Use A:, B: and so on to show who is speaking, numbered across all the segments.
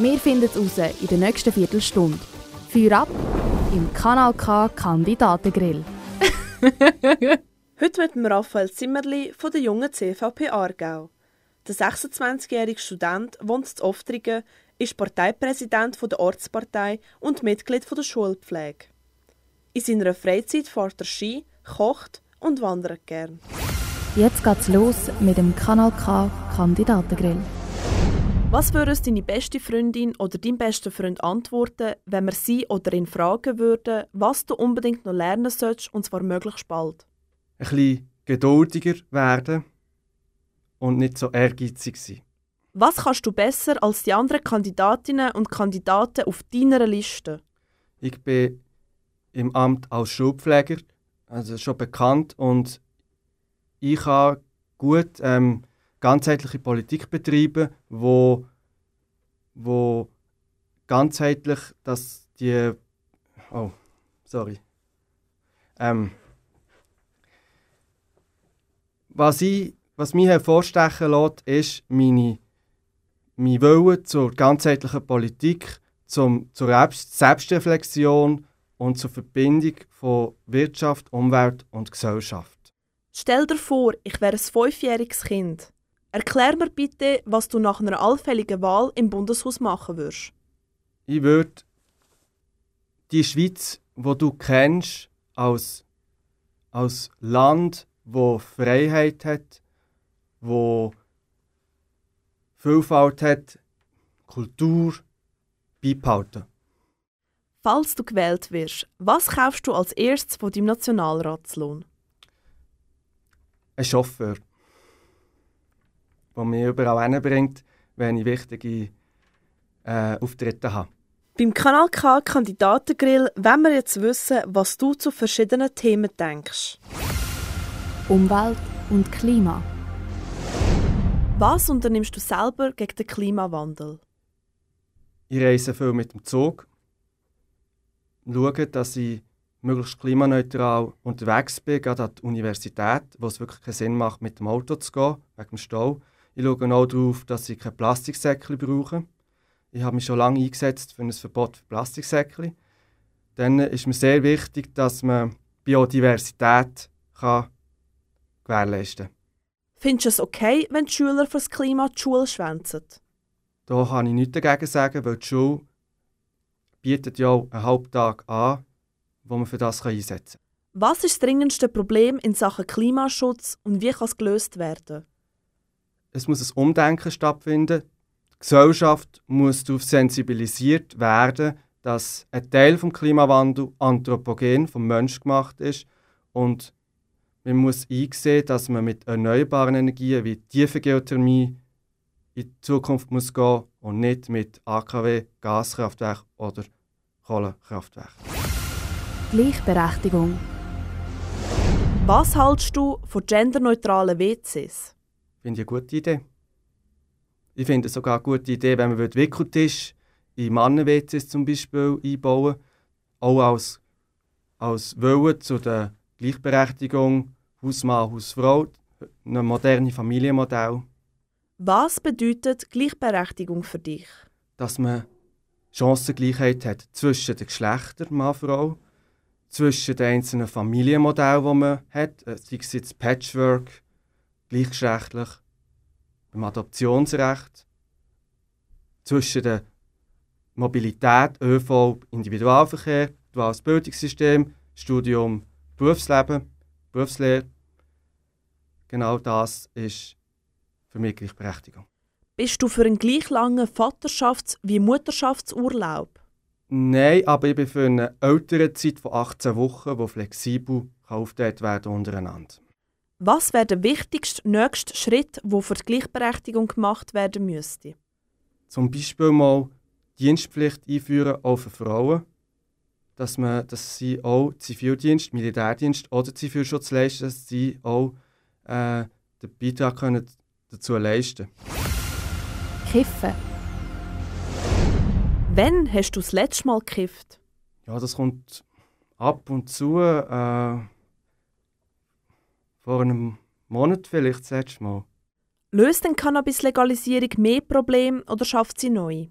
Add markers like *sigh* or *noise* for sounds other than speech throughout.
A: Wir finden es raus in der nächsten Viertelstunde. Feuer ab im Kanal K Kandidatengrill. *laughs*
B: Heute mit dem Raphael Zimmerli von der jungen CVP Aargau. Der 26-jährige Student wohnt in Oftringen, ist Parteipräsident der Ortspartei und Mitglied der Schulpflege. In seiner Freizeit fährt er Ski, kocht und wandert gern.
A: Jetzt geht's los mit dem Kanal K Kandidatengrill.
B: Was würde uns deine beste Freundin oder dein bester Freund antworten, wenn wir sie oder ihn fragen würden, was du unbedingt noch lernen sollst, und zwar möglichst bald?
C: Ein bisschen geduldiger werden und nicht so ehrgeizig sein.
B: Was kannst du besser als die anderen Kandidatinnen und Kandidaten auf deiner Liste?
C: Ich bin im Amt als Schulpfleger, also schon bekannt und ich habe gut ähm, ganzheitliche Politik betreiben, wo, wo ganzheitlich, dass die, oh, sorry, ähm, was, ich, was mich hervorstechen lässt, ist meine, mein Wille zur ganzheitlichen Politik, zum, zur Selbstreflexion und zur Verbindung von Wirtschaft, Umwelt und Gesellschaft.
B: Stell dir vor, ich wäre ein fünfjähriges Kind. Erklär mir bitte, was du nach einer allfälligen Wahl im Bundeshaus machen würdest.
C: Ich würde die Schweiz, wo du kennst, als, als Land, wo Freiheit hat, wo Vielfalt hat, Kultur beibehalten.
B: Falls du gewählt wirst, was kaufst du als erstes von deinem Nationalratslohn?
C: Ein Chauffeur der mich überall hinbringt, wenn ich wichtige äh, Auftritte habe.
B: Beim Kanal K Kandidatengrill wollen wir jetzt wissen, was du zu verschiedenen Themen denkst.
A: Umwelt und Klima.
B: Was unternimmst du selber gegen den Klimawandel?
C: Ich reise viel mit dem Zug. Schaue, dass ich möglichst klimaneutral unterwegs bin, gerade an der Universität, wo es wirklich keinen Sinn macht, mit dem Auto zu gehen, wegen dem Stau. Ich schaue auch darauf, dass ich keine Plastiksäckchen brauche. Ich habe mich schon lange eingesetzt für ein Verbot für Plastiksäckchen. Dann ist mir sehr wichtig, dass man Biodiversität kann gewährleisten kann.
B: Findest du es okay, wenn die Schüler für das Klima die Schule schwänzen?
C: Da kann ich nichts dagegen sagen, weil die Schule bietet ja auch einen Halbtag an, wo man für das einsetzen kann.
B: Was ist das dringendste Problem in Sachen Klimaschutz und wie kann es gelöst werden?
C: Es muss ein Umdenken stattfinden. Die Gesellschaft muss darauf sensibilisiert werden, dass ein Teil des Klimawandels anthropogen, vom Mensch gemacht ist und man muss einsehen, dass man mit erneuerbaren Energien wie tiefe Geothermie in die Zukunft muss gehen und nicht mit AKW, Gaskraftwerk oder Kohlekraftwerk.
A: Gleichberechtigung.
B: Was hältst du von genderneutralen WCs?
C: Finde ich eine gute Idee. Ich finde es sogar eine gute Idee, wenn man Wickeltisch in Mannen-WCs zum Beispiel einbauen Auch als, als Willen zu der Gleichberechtigung Hausmann, Hausfrau, ein modernes Familienmodell.
B: Was bedeutet Gleichberechtigung für dich?
C: Dass man Chancengleichheit hat zwischen den Geschlechtern, Mann, Frau, zwischen den einzelnen Familienmodellen, die man hat, äh, sei es jetzt Patchwork, gleichgeschlechtlich, beim Adoptionsrecht, zwischen der Mobilität, ÖV, Individualverkehr, duales Bildungssystem, Studium, Berufsleben, Berufslehre. Genau das ist für mich Gleichberechtigung.
B: Bist du für einen gleich langen Vaterschafts- wie Mutterschaftsurlaub?
C: Nein, aber ich bin für eine ältere Zeit von 18 Wochen, die flexibel aufgeteilt werden untereinander.
B: Was wäre der wichtigste nächste Schritt, der für die Gleichberechtigung gemacht werden müsste?
C: Zum Beispiel mal Dienstpflicht einführen, auch für Frauen. Dass, man, dass sie auch Zivildienst, Militärdienst oder Zivilschutz leisten, dass sie auch äh, den Beitrag können dazu leisten
A: Kiffen.
B: Wann hast du das letzte Mal gekifft?
C: Ja, das kommt ab und zu. Äh, vor einem Monat vielleicht das letzte Mal.
B: Löst denn Cannabis-Legalisierung mehr Probleme oder schafft sie neu?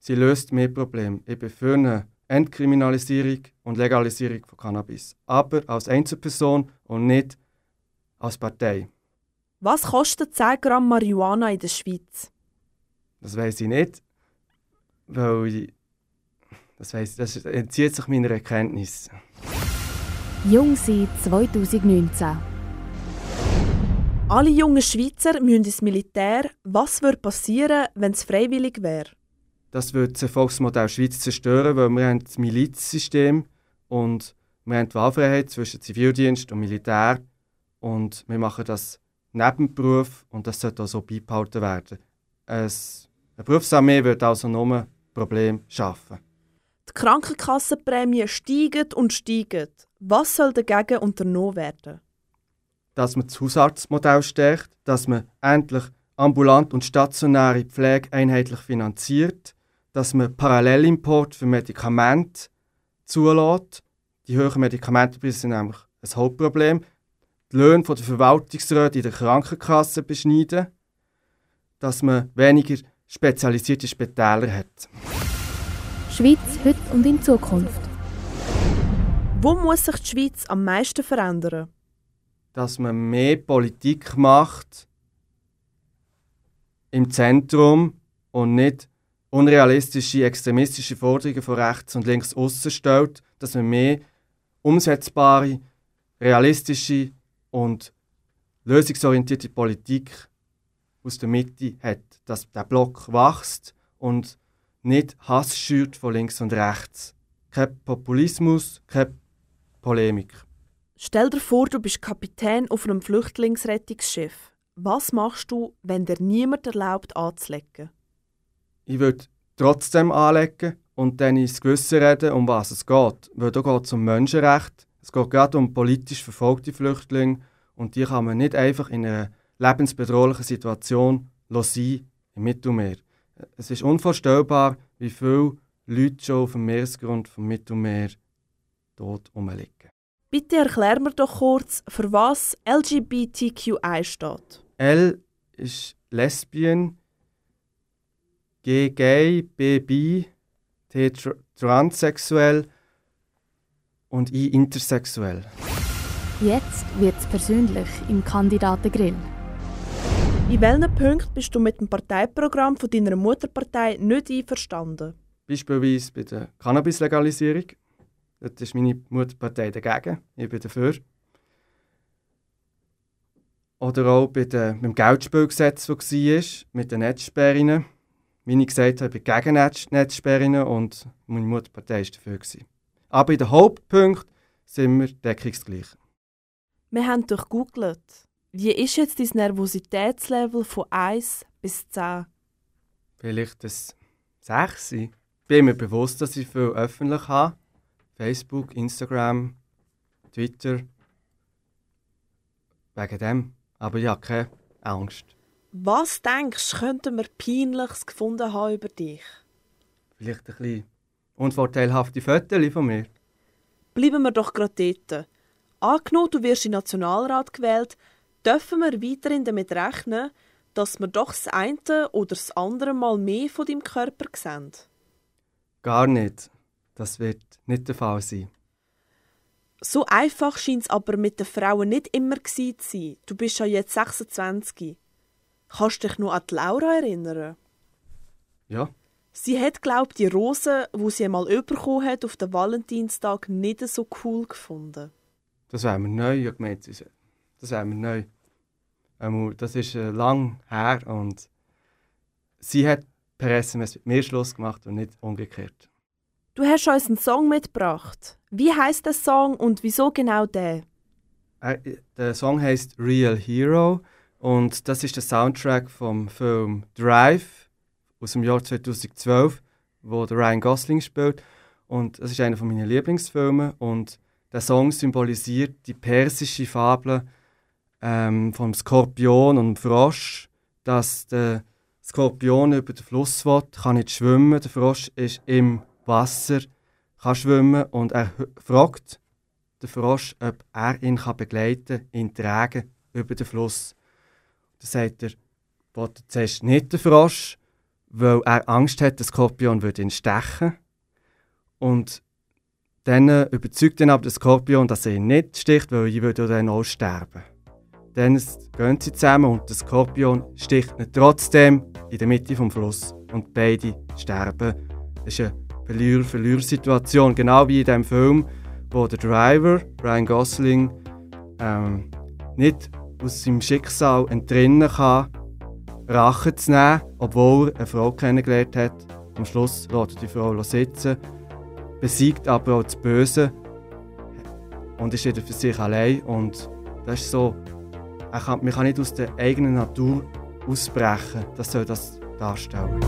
C: Sie löst mehr Probleme. Ich bin für eine Entkriminalisierung und Legalisierung von Cannabis. Aber als Einzelperson und nicht als Partei.
B: Was kostet 10 Gramm Marihuana in der Schweiz?
C: Das weiß ich nicht, weil ich, das, weiss, das entzieht sich meiner Erkenntnis.
A: Jung sein 2019.
B: Alle jungen Schweizer müssen ins Militär. Was würde passieren, wenn es freiwillig wäre?
C: Das würde das Erfolgsmodell Schweiz zerstören, weil wir haben das Milizsystem und wir haben die Wahlfreiheit zwischen Zivildienst und Militär und wir machen das Nebenberuf und das sollte auch so beibehalten werden. Es, eine Berufsarmee wird also nur Probleme schaffen.
B: Die Krankenkassenprämien steigen und steigen. Was soll dagegen unternommen werden?
C: Dass man das Hausarztmodell stärkt, dass man endlich ambulant und stationäre Pflege einheitlich finanziert, dass man Parallelimport für Medikamente zulässt. Die hohen Medikamentenpreise sind nämlich ein Hauptproblem. Die Löhne der Verwaltungsräte in der Krankenkasse beschneiden, dass man weniger spezialisierte Spitäler hat.
A: Schweiz heute und in Zukunft.
B: Wo muss sich die Schweiz am meisten verändern?
C: Dass man mehr Politik macht im Zentrum und nicht unrealistische, extremistische Forderungen von rechts und links außen stellt, dass man mehr umsetzbare, realistische und lösungsorientierte Politik aus der Mitte hat, dass der Block wächst und nicht Hass schürt von links und rechts. Kein Populismus, keine Polemik.
B: Stell dir vor, du bist Kapitän auf einem Flüchtlingsrettungsschiff. Was machst du, wenn dir niemand erlaubt anzulegen?
C: Ich würde trotzdem anlegen und dann ins Gewissen reden, um was es geht. Weil da geht es um Menschenrechte, es geht gerade um politisch verfolgte Flüchtlinge und die kann man nicht einfach in einer lebensbedrohlichen Situation sein im Mittelmeer. Es ist unvorstellbar, wie viele Leute schon auf dem Meeresgrund vom Mittelmeer tot rumliegen.
B: Bitte erklär mir doch kurz, für was LGBTQI steht.
C: L ist Lesbian, G gay, B bi, T tr transsexuell und I intersexuell.
A: Jetzt wird's persönlich im Kandidatengrill.
B: In welchen Punkten bist du mit dem Parteiprogramm von deiner Mutterpartei nicht einverstanden?
C: Beispielsweise bei der Cannabis-Legalisierung. Dort ist meine Mutterpartei dagegen, ich bin dafür. Oder auch bei der, beim Geldspielgesetz, das war, mit den Netzsperren. Wie ich gesagt habe, ich bin gegen Netz Netzsperren und meine Mutterpartei war dafür. Gewesen. Aber in den Hauptpunkten sind wir deckungsgleich.
B: Wir haben durchgoogelt. Wie ist jetzt dein Nervositätslevel von 1 bis 10?
C: Vielleicht ein 6. Ich bin mir bewusst, dass ich viel öffentlich habe. Facebook, Instagram, Twitter. Wegen dem. Aber ich habe keine Angst.
B: Was denkst du, könnten wir Peinliches gefunden haben über dich?
C: Vielleicht ein bisschen unvorteilhafte Fotos von mir.
B: Bleiben wir doch gerade dort. Angenommen, du wirst in den Nationalrat gewählt, dürfen wir weiterhin damit rechnen, dass wir doch das eine oder das andere Mal mehr von deinem Körper sehen?
C: Gar nicht. Das wird nicht der Fall sein.
B: So einfach scheint es aber mit den Frauen nicht immer zu sein. Du bist ja jetzt 26. Kannst du dich noch an die Laura erinnern?
C: Ja,
B: Sie hat, glaubt die Rose, wo sie einmal bekommen hat, auf den Valentinstag nicht so cool gefunden.
C: das wäre mir neu. Ich das das wäre mir neu. Ähm, Das ist äh, lang her und sie hat per SMS mit mir Schluss gemacht und nicht umgekehrt.
B: Du hast uns einen Song mitgebracht. Wie heißt der Song und wieso genau der?
C: Äh, Der Song heißt Real Hero und das ist der Soundtrack vom Film Drive aus dem Jahr 2012,
D: wo der Ryan Gosling spielt. Und es ist einer von meinen Lieblingsfilmen. Und der Song symbolisiert die persische Fabel ähm, vom Skorpion und dem Frosch, dass der Skorpion über den Fluss will, kann nicht schwimmen. Der Frosch ist im Wasser, kann schwimmen und er fragt den Frosch, ob er ihn kann begleiten kann, ihn tragen über den Fluss. Dann sagt er, wollte zuerst nicht den Frosch, weil er Angst hat, der Skorpion würde ihn stechen. Und dann überzeugt ihn aber der Skorpion, dass er ihn nicht sticht, weil er würde dann auch sterben. Dann gehen sie zusammen und der Skorpion sticht ihn trotzdem in der Mitte vom Fluss und beide sterben. Das ist eine Verlierer-Verlierer-Situation, genau wie in dem Film, wo der Driver, Ryan Gosling, ähm, nicht aus seinem Schicksal entrinnen kann, Rache zu nehmen, obwohl er eine Frau kennengelernt hat. Am Schluss lässt er die Frau sitzen, besiegt aber auch das Böse und ist wieder für sich allein. Und das ist so er kann, man kann nicht aus der eigenen Natur ausbrechen. Das soll das darstellen.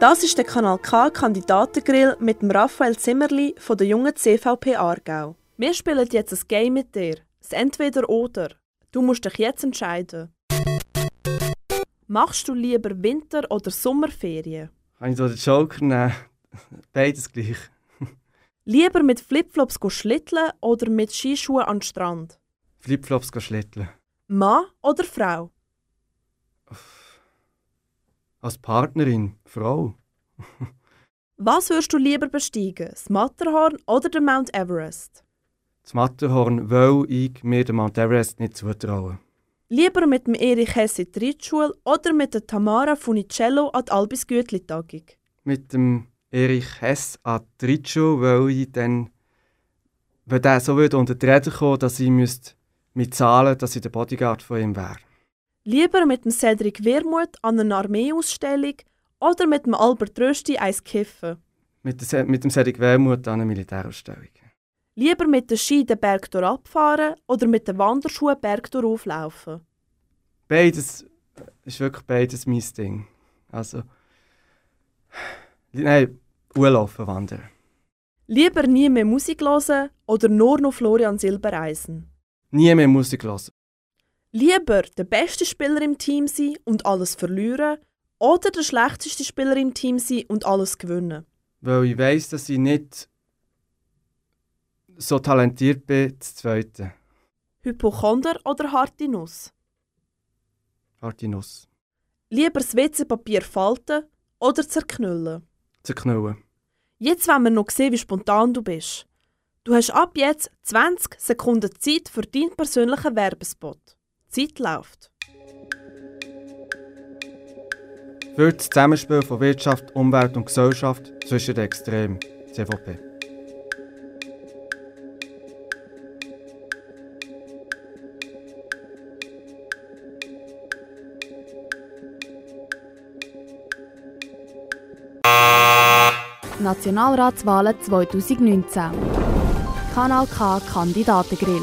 B: Das ist der Kanal K Kandidatengrill mit dem Raphael Zimmerli von der jungen CVP Aargau. Wir spielen jetzt ein Game mit dir. Das Entweder-Oder. Du musst dich jetzt entscheiden. Machst du lieber Winter- oder Sommerferien?
D: Kann ich so den Joker nehmen? *laughs* Beides gleich.
B: Lieber mit Flipflops schlitteln oder mit Skischuhen an den Strand?
C: Flipflops schlitteln.
B: Mann oder Frau?
C: Als Partnerin, Frau.
B: Was würdest du lieber besteigen, das Matterhorn oder den Mount Everest?
C: Das Matterhorn, weil ich mir den Mount Everest nicht zutraue.
B: Lieber mit dem Erich Hess in die Reitschule oder mit der Tamara Funicello an die Albis Gütli-Tagung?
C: Mit dem Erich Hess an die Reitschule, weil ich dann, weil der so würde unter die Räder kommen, dass ich müsste mit zahlen, dass ich der Bodyguard von ihm wäre.
B: Lieber mit dem Cedric Wermuth an einer Armeeausstellung oder mit dem Albert Rösti eins kiffen?
C: Mit, mit dem Cedric Wermuth an einer Militärausstellung.
B: Lieber mit den Ski den Berg abfahren oder mit den Wanderschuhen Berg auflaufen?
C: Beides ist wirklich beides mein Ding. Also, nein, Urlaufen, wandern.
B: Lieber nie mehr Musik hören oder nur noch Florian Silbereisen?
C: Nie mehr Musik hören.
B: Lieber der beste Spieler im Team sein und alles verlieren oder der schlechteste Spieler im Team sein und alles gewinnen?
C: Weil ich weiss, dass ich nicht so talentiert bin, das Zweite.
B: Hypochonder oder harte Nuss?
C: Harte Nuss.
B: Lieber das WC-Papier falten oder zerknüllen?
C: Zerknüllen.
B: Jetzt wollen wir noch sehen, wie spontan du bist. Du hast ab jetzt 20 Sekunden Zeit für deinen persönlichen Werbespot. Zeit läuft.
C: Für das Zusammenspiel von Wirtschaft, Umwelt und Gesellschaft zwischen den Extremen. CVP.
A: Nationalratswahlen 2019. Kanal K Kandidatengrill.